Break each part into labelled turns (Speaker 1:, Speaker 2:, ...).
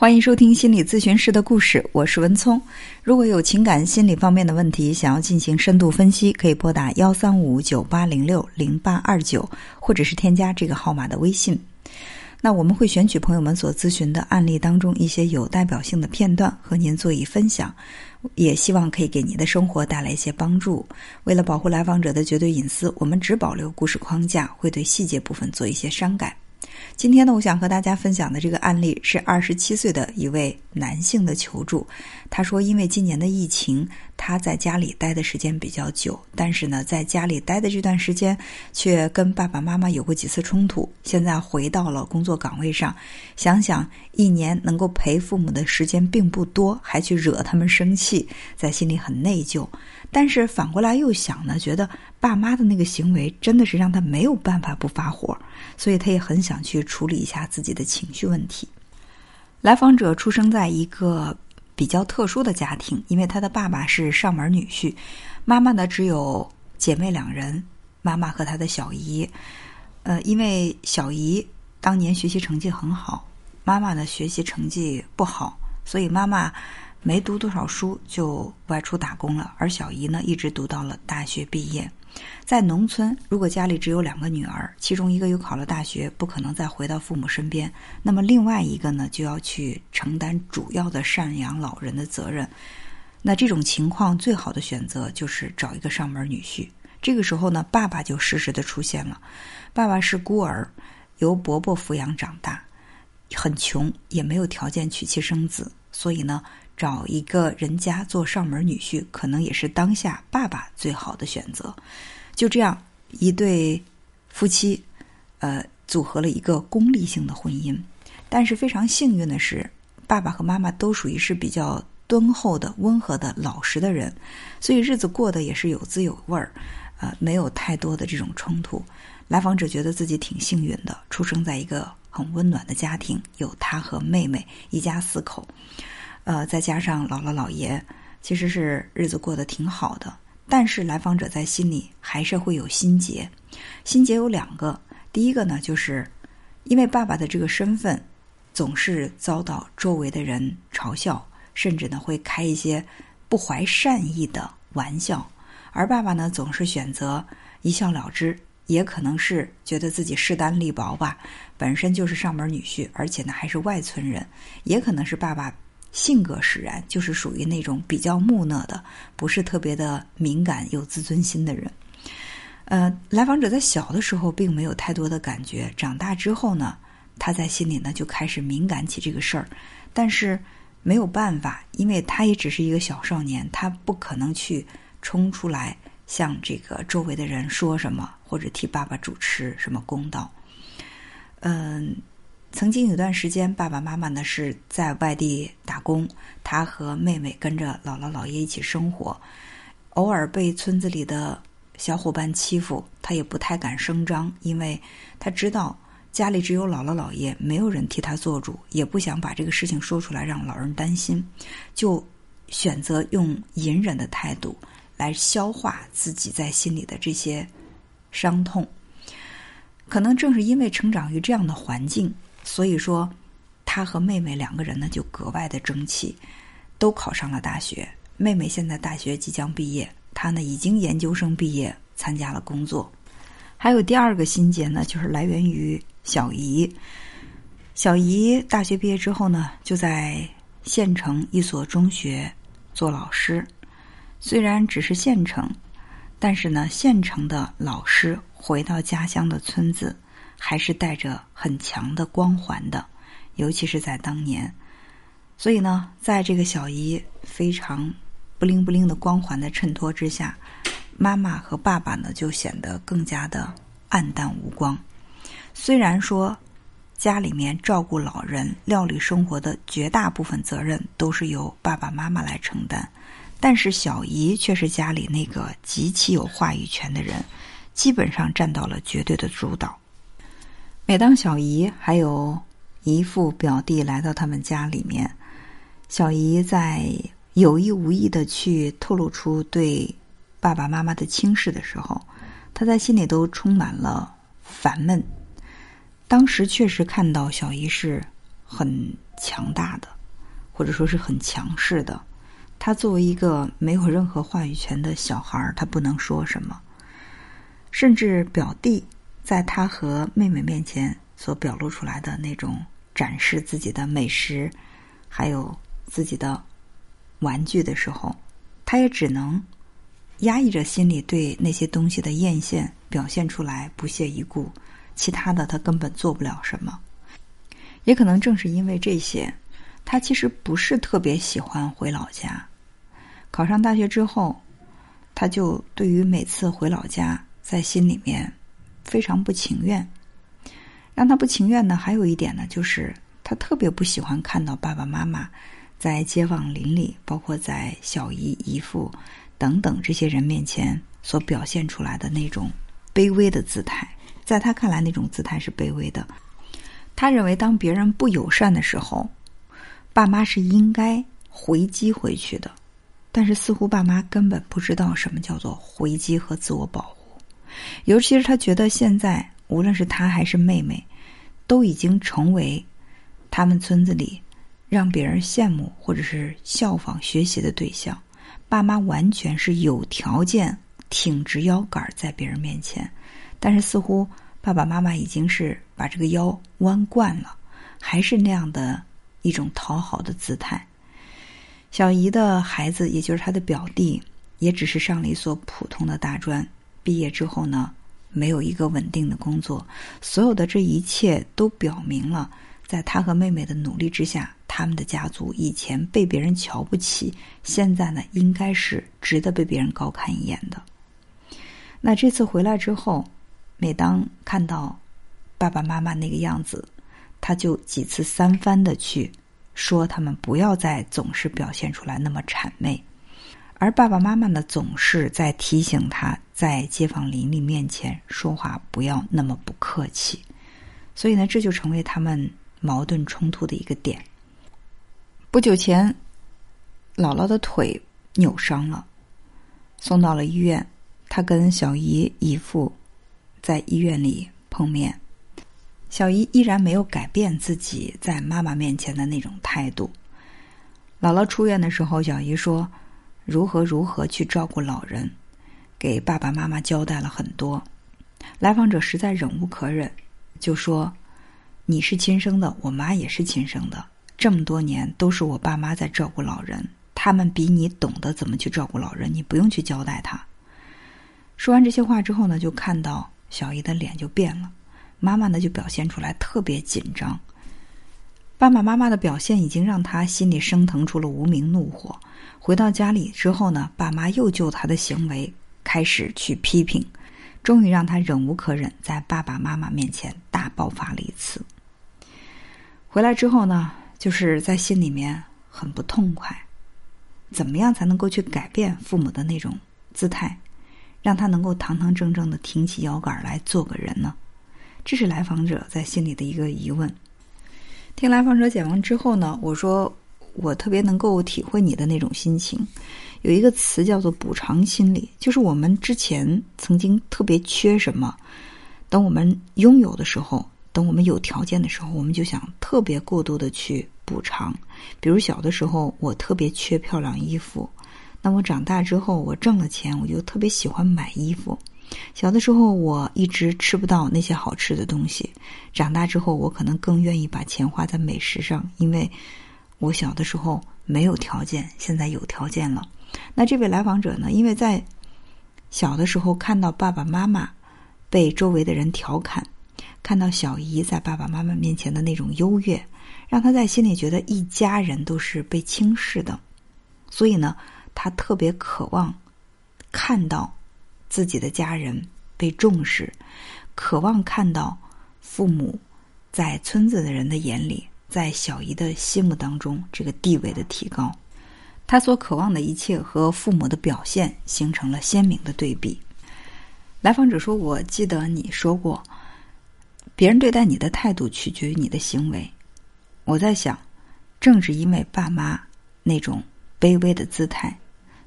Speaker 1: 欢迎收听心理咨询师的故事，我是文聪。如果有情感心理方面的问题，想要进行深度分析，可以拨打幺三五九八零六零八二九，或者是添加这个号码的微信。那我们会选取朋友们所咨询的案例当中一些有代表性的片段和您做以分享，也希望可以给您的生活带来一些帮助。为了保护来访者的绝对隐私，我们只保留故事框架，会对细节部分做一些删改。今天呢，我想和大家分享的这个案例是二十七岁的一位男性的求助。他说，因为今年的疫情，他在家里待的时间比较久，但是呢，在家里待的这段时间，却跟爸爸妈妈有过几次冲突。现在回到了工作岗位上，想想一年能够陪父母的时间并不多，还去惹他们生气，在心里很内疚。但是反过来又想呢，觉得爸妈的那个行为真的是让他没有办法不发火，所以他也很想去处理一下自己的情绪问题。来访者出生在一个比较特殊的家庭，因为他的爸爸是上门女婿，妈妈呢只有姐妹两人，妈妈和他的小姨。呃，因为小姨当年学习成绩很好，妈妈呢学习成绩不好，所以妈妈。没读多少书就外出打工了，而小姨呢一直读到了大学毕业。在农村，如果家里只有两个女儿，其中一个又考了大学，不可能再回到父母身边，那么另外一个呢就要去承担主要的赡养老人的责任。那这种情况最好的选择就是找一个上门女婿。这个时候呢，爸爸就适时的出现了。爸爸是孤儿，由伯伯抚养长大，很穷，也没有条件娶妻生子，所以呢。找一个人家做上门女婿，可能也是当下爸爸最好的选择。就这样，一对夫妻，呃，组合了一个功利性的婚姻。但是非常幸运的是，爸爸和妈妈都属于是比较敦厚的、温和的、老实的人，所以日子过得也是有滋有味儿，呃，没有太多的这种冲突。来访者觉得自己挺幸运的，出生在一个很温暖的家庭，有他和妹妹一家四口。呃，再加上姥姥姥爷，其实是日子过得挺好的。但是来访者在心里还是会有心结，心结有两个。第一个呢，就是因为爸爸的这个身份，总是遭到周围的人嘲笑，甚至呢会开一些不怀善意的玩笑。而爸爸呢，总是选择一笑了之，也可能是觉得自己势单力薄吧，本身就是上门女婿，而且呢还是外村人，也可能是爸爸。性格使然，就是属于那种比较木讷的，不是特别的敏感、有自尊心的人。呃，来访者在小的时候并没有太多的感觉，长大之后呢，他在心里呢就开始敏感起这个事儿。但是没有办法，因为他也只是一个小少年，他不可能去冲出来向这个周围的人说什么，或者替爸爸主持什么公道。嗯。曾经有段时间，爸爸妈妈呢是在外地打工，他和妹妹跟着姥姥姥爷一起生活。偶尔被村子里的小伙伴欺负，他也不太敢声张，因为他知道家里只有姥姥姥爷，没有人替他做主，也不想把这个事情说出来让老人担心，就选择用隐忍的态度来消化自己在心里的这些伤痛。可能正是因为成长于这样的环境。所以说，他和妹妹两个人呢就格外的争气，都考上了大学。妹妹现在大学即将毕业，他呢已经研究生毕业，参加了工作。还有第二个心结呢，就是来源于小姨。小姨大学毕业之后呢，就在县城一所中学做老师。虽然只是县城，但是呢，县城的老师回到家乡的村子。还是带着很强的光环的，尤其是在当年。所以呢，在这个小姨非常不灵不灵的光环的衬托之下，妈妈和爸爸呢就显得更加的暗淡无光。虽然说家里面照顾老人、料理生活的绝大部分责任都是由爸爸妈妈来承担，但是小姨却是家里那个极其有话语权的人，基本上占到了绝对的主导。每当小姨还有姨父、表弟来到他们家里面，小姨在有意无意的去透露出对爸爸妈妈的轻视的时候，他在心里都充满了烦闷。当时确实看到小姨是很强大的，或者说是很强势的。他作为一个没有任何话语权的小孩儿，他不能说什么。甚至表弟在他和妹妹面前所表露出来的那种展示自己的美食，还有自己的玩具的时候，他也只能压抑着心里对那些东西的艳羡，表现出来不屑一顾。其他的他根本做不了什么。也可能正是因为这些，他其实不是特别喜欢回老家。考上大学之后，他就对于每次回老家。在心里面非常不情愿，让他不情愿的还有一点呢，就是他特别不喜欢看到爸爸妈妈在街坊邻里，包括在小姨姨父等等这些人面前所表现出来的那种卑微的姿态。在他看来，那种姿态是卑微的。他认为，当别人不友善的时候，爸妈是应该回击回去的。但是，似乎爸妈根本不知道什么叫做回击和自我保护。尤其是他觉得现在，无论是他还是妹妹，都已经成为他们村子里让别人羡慕或者是效仿学习的对象。爸妈完全是有条件挺直腰杆在别人面前，但是似乎爸爸妈妈已经是把这个腰弯惯了，还是那样的一种讨好的姿态。小姨的孩子，也就是他的表弟，也只是上了一所普通的大专。毕业之后呢，没有一个稳定的工作，所有的这一切都表明了，在他和妹妹的努力之下，他们的家族以前被别人瞧不起，现在呢，应该是值得被别人高看一眼的。那这次回来之后，每当看到爸爸妈妈那个样子，他就几次三番的去说他们不要再总是表现出来那么谄媚。而爸爸妈妈呢，总是在提醒他，在街坊邻里面前说话不要那么不客气，所以呢，这就成为他们矛盾冲突的一个点。不久前，姥姥的腿扭伤了，送到了医院。他跟小姨姨父在医院里碰面，小姨依然没有改变自己在妈妈面前的那种态度。姥姥出院的时候，小姨说。如何如何去照顾老人，给爸爸妈妈交代了很多。来访者实在忍无可忍，就说：“你是亲生的，我妈也是亲生的，这么多年都是我爸妈在照顾老人，他们比你懂得怎么去照顾老人，你不用去交代他。”说完这些话之后呢，就看到小姨的脸就变了，妈妈呢就表现出来特别紧张。爸爸妈妈的表现已经让他心里升腾出了无名怒火。回到家里之后呢，爸妈又就他的行为开始去批评，终于让他忍无可忍，在爸爸妈妈面前大爆发了一次。回来之后呢，就是在心里面很不痛快，怎么样才能够去改变父母的那种姿态，让他能够堂堂正正的挺起腰杆来做个人呢？这是来访者在心里的一个疑问。听来访者讲完之后呢，我说。我特别能够体会你的那种心情，有一个词叫做补偿心理，就是我们之前曾经特别缺什么，等我们拥有的时候，等我们有条件的时候，我们就想特别过度的去补偿。比如小的时候，我特别缺漂亮衣服，那我长大之后，我挣了钱，我就特别喜欢买衣服。小的时候，我一直吃不到那些好吃的东西，长大之后，我可能更愿意把钱花在美食上，因为。我小的时候没有条件，现在有条件了。那这位来访者呢？因为在小的时候看到爸爸妈妈被周围的人调侃，看到小姨在爸爸妈妈面前的那种优越，让他在心里觉得一家人都是被轻视的。所以呢，他特别渴望看到自己的家人被重视，渴望看到父母在村子的人的眼里。在小姨的心目当中，这个地位的提高，他所渴望的一切和父母的表现形成了鲜明的对比。来访者说：“我记得你说过，别人对待你的态度取决于你的行为。”我在想，正是因为爸妈那种卑微的姿态，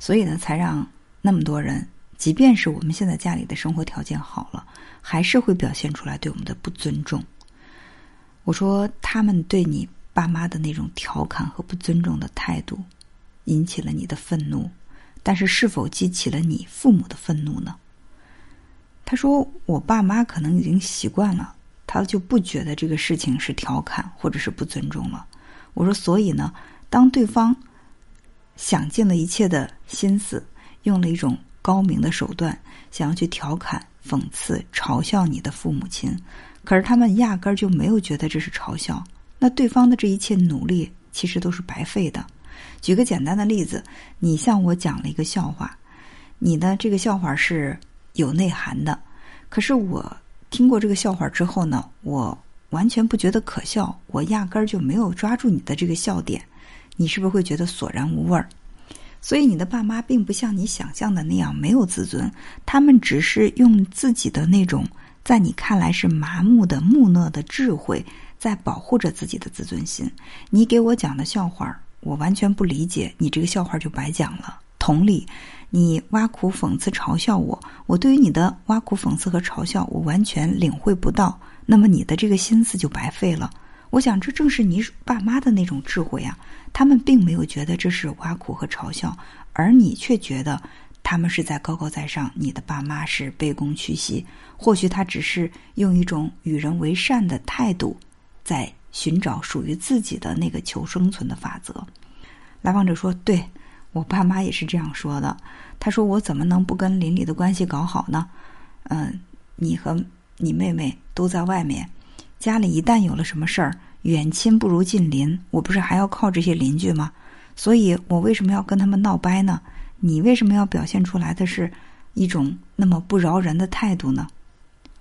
Speaker 1: 所以呢，才让那么多人，即便是我们现在家里的生活条件好了，还是会表现出来对我们的不尊重。我说，他们对你爸妈的那种调侃和不尊重的态度，引起了你的愤怒，但是是否激起了你父母的愤怒呢？他说：“我爸妈可能已经习惯了，他就不觉得这个事情是调侃或者是不尊重了。”我说：“所以呢，当对方想尽了一切的心思，用了一种高明的手段，想要去调侃、讽刺、嘲笑你的父母亲，可是他们压根儿就没有觉得这是嘲笑，那对方的这一切努力其实都是白费的。举个简单的例子，你向我讲了一个笑话，你的这个笑话是。”有内涵的，可是我听过这个笑话之后呢，我完全不觉得可笑，我压根儿就没有抓住你的这个笑点，你是不是会觉得索然无味儿？所以你的爸妈并不像你想象的那样没有自尊，他们只是用自己的那种在你看来是麻木的木讷的智慧，在保护着自己的自尊心。你给我讲的笑话，我完全不理解，你这个笑话就白讲了。同理。你挖苦、讽刺、嘲笑我，我对于你的挖苦、讽刺和嘲笑，我完全领会不到。那么你的这个心思就白费了。我想，这正是你爸妈的那种智慧啊。他们并没有觉得这是挖苦和嘲笑，而你却觉得他们是在高高在上。你的爸妈是卑躬屈膝，或许他只是用一种与人为善的态度，在寻找属于自己的那个求生存的法则。来访者说：“对。”我爸妈也是这样说的。他说：“我怎么能不跟邻里的关系搞好呢？嗯，你和你妹妹都在外面，家里一旦有了什么事儿，远亲不如近邻，我不是还要靠这些邻居吗？所以我为什么要跟他们闹掰呢？你为什么要表现出来的是一种那么不饶人的态度呢？”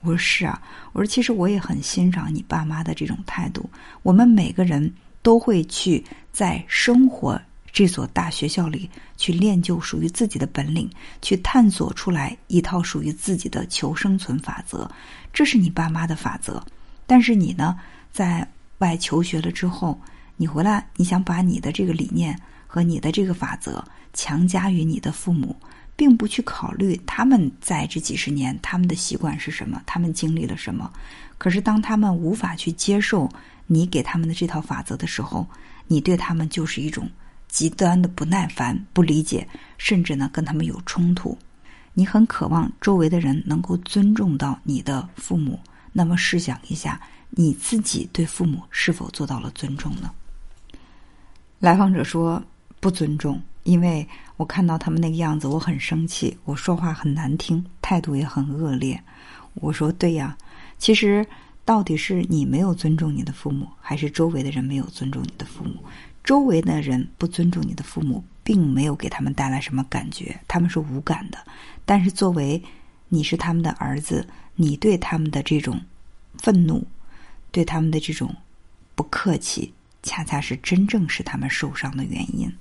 Speaker 1: 我说：“是啊，我说其实我也很欣赏你爸妈的这种态度。我们每个人都会去在生活。”这所大学校里去练就属于自己的本领，去探索出来一套属于自己的求生存法则，这是你爸妈的法则。但是你呢，在外求学了之后，你回来，你想把你的这个理念和你的这个法则强加于你的父母，并不去考虑他们在这几十年他们的习惯是什么，他们经历了什么。可是当他们无法去接受你给他们的这套法则的时候，你对他们就是一种。极端的不耐烦、不理解，甚至呢跟他们有冲突。你很渴望周围的人能够尊重到你的父母，那么试想一下，你自己对父母是否做到了尊重呢？来访者说不尊重，因为我看到他们那个样子，我很生气，我说话很难听，态度也很恶劣。我说对呀，其实到底是你没有尊重你的父母，还是周围的人没有尊重你的父母？周围的人不尊重你的父母，并没有给他们带来什么感觉，他们是无感的。但是作为你是他们的儿子，你对他们的这种愤怒，对他们的这种不客气，恰恰是真正使他们受伤的原因。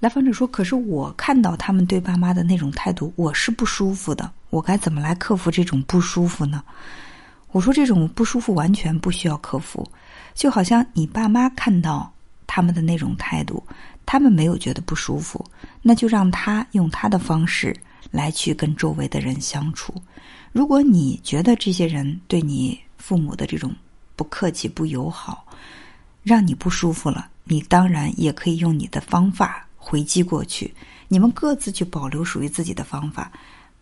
Speaker 1: 来访者说：“可是我看到他们对爸妈的那种态度，我是不舒服的。我该怎么来克服这种不舒服呢？”我说：“这种不舒服完全不需要克服。”就好像你爸妈看到他们的那种态度，他们没有觉得不舒服，那就让他用他的方式来去跟周围的人相处。如果你觉得这些人对你父母的这种不客气、不友好，让你不舒服了，你当然也可以用你的方法回击过去。你们各自去保留属于自己的方法，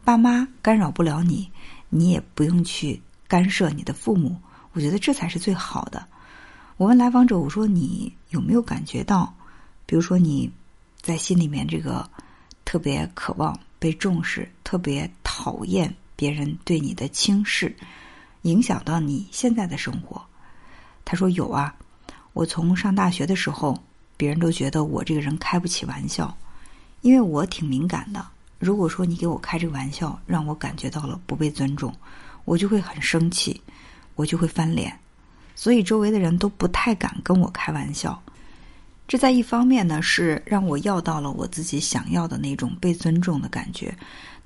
Speaker 1: 爸妈干扰不了你，你也不用去干涉你的父母。我觉得这才是最好的。我问来访者：“我说你有没有感觉到，比如说你在心里面这个特别渴望被重视，特别讨厌别人对你的轻视，影响到你现在的生活？”他说：“有啊，我从上大学的时候，别人都觉得我这个人开不起玩笑，因为我挺敏感的。如果说你给我开这个玩笑，让我感觉到了不被尊重，我就会很生气，我就会翻脸。”所以周围的人都不太敢跟我开玩笑，这在一方面呢是让我要到了我自己想要的那种被尊重的感觉，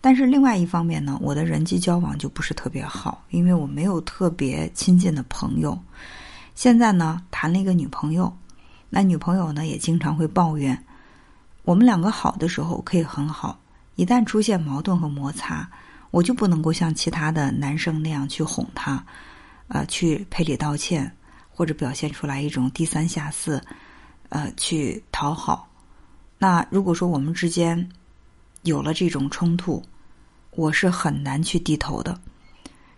Speaker 1: 但是另外一方面呢，我的人际交往就不是特别好，因为我没有特别亲近的朋友。现在呢谈了一个女朋友，那女朋友呢也经常会抱怨，我们两个好的时候可以很好，一旦出现矛盾和摩擦，我就不能够像其他的男生那样去哄她。呃，去赔礼道歉，或者表现出来一种低三下四，呃，去讨好。那如果说我们之间有了这种冲突，我是很难去低头的。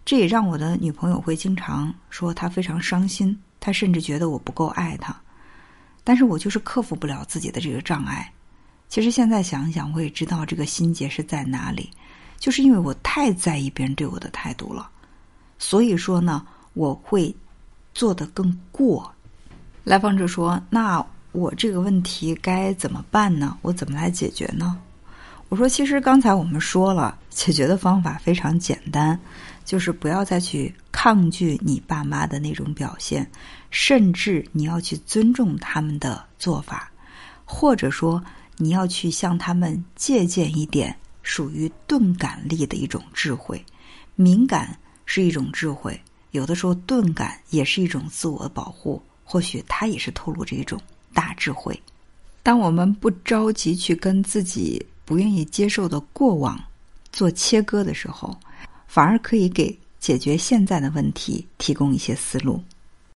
Speaker 1: 这也让我的女朋友会经常说她非常伤心，她甚至觉得我不够爱她。但是我就是克服不了自己的这个障碍。其实现在想想，我也知道这个心结是在哪里，就是因为我太在意别人对我的态度了。所以说呢，我会做得更过。来访者说：“那我这个问题该怎么办呢？我怎么来解决呢？”我说：“其实刚才我们说了，解决的方法非常简单，就是不要再去抗拒你爸妈的那种表现，甚至你要去尊重他们的做法，或者说。”你要去向他们借鉴一点属于钝感力的一种智慧，敏感是一种智慧，有的时候钝感也是一种自我保护，或许它也是透露着一种大智慧。当我们不着急去跟自己不愿意接受的过往做切割的时候，反而可以给解决现在的问题提供一些思路。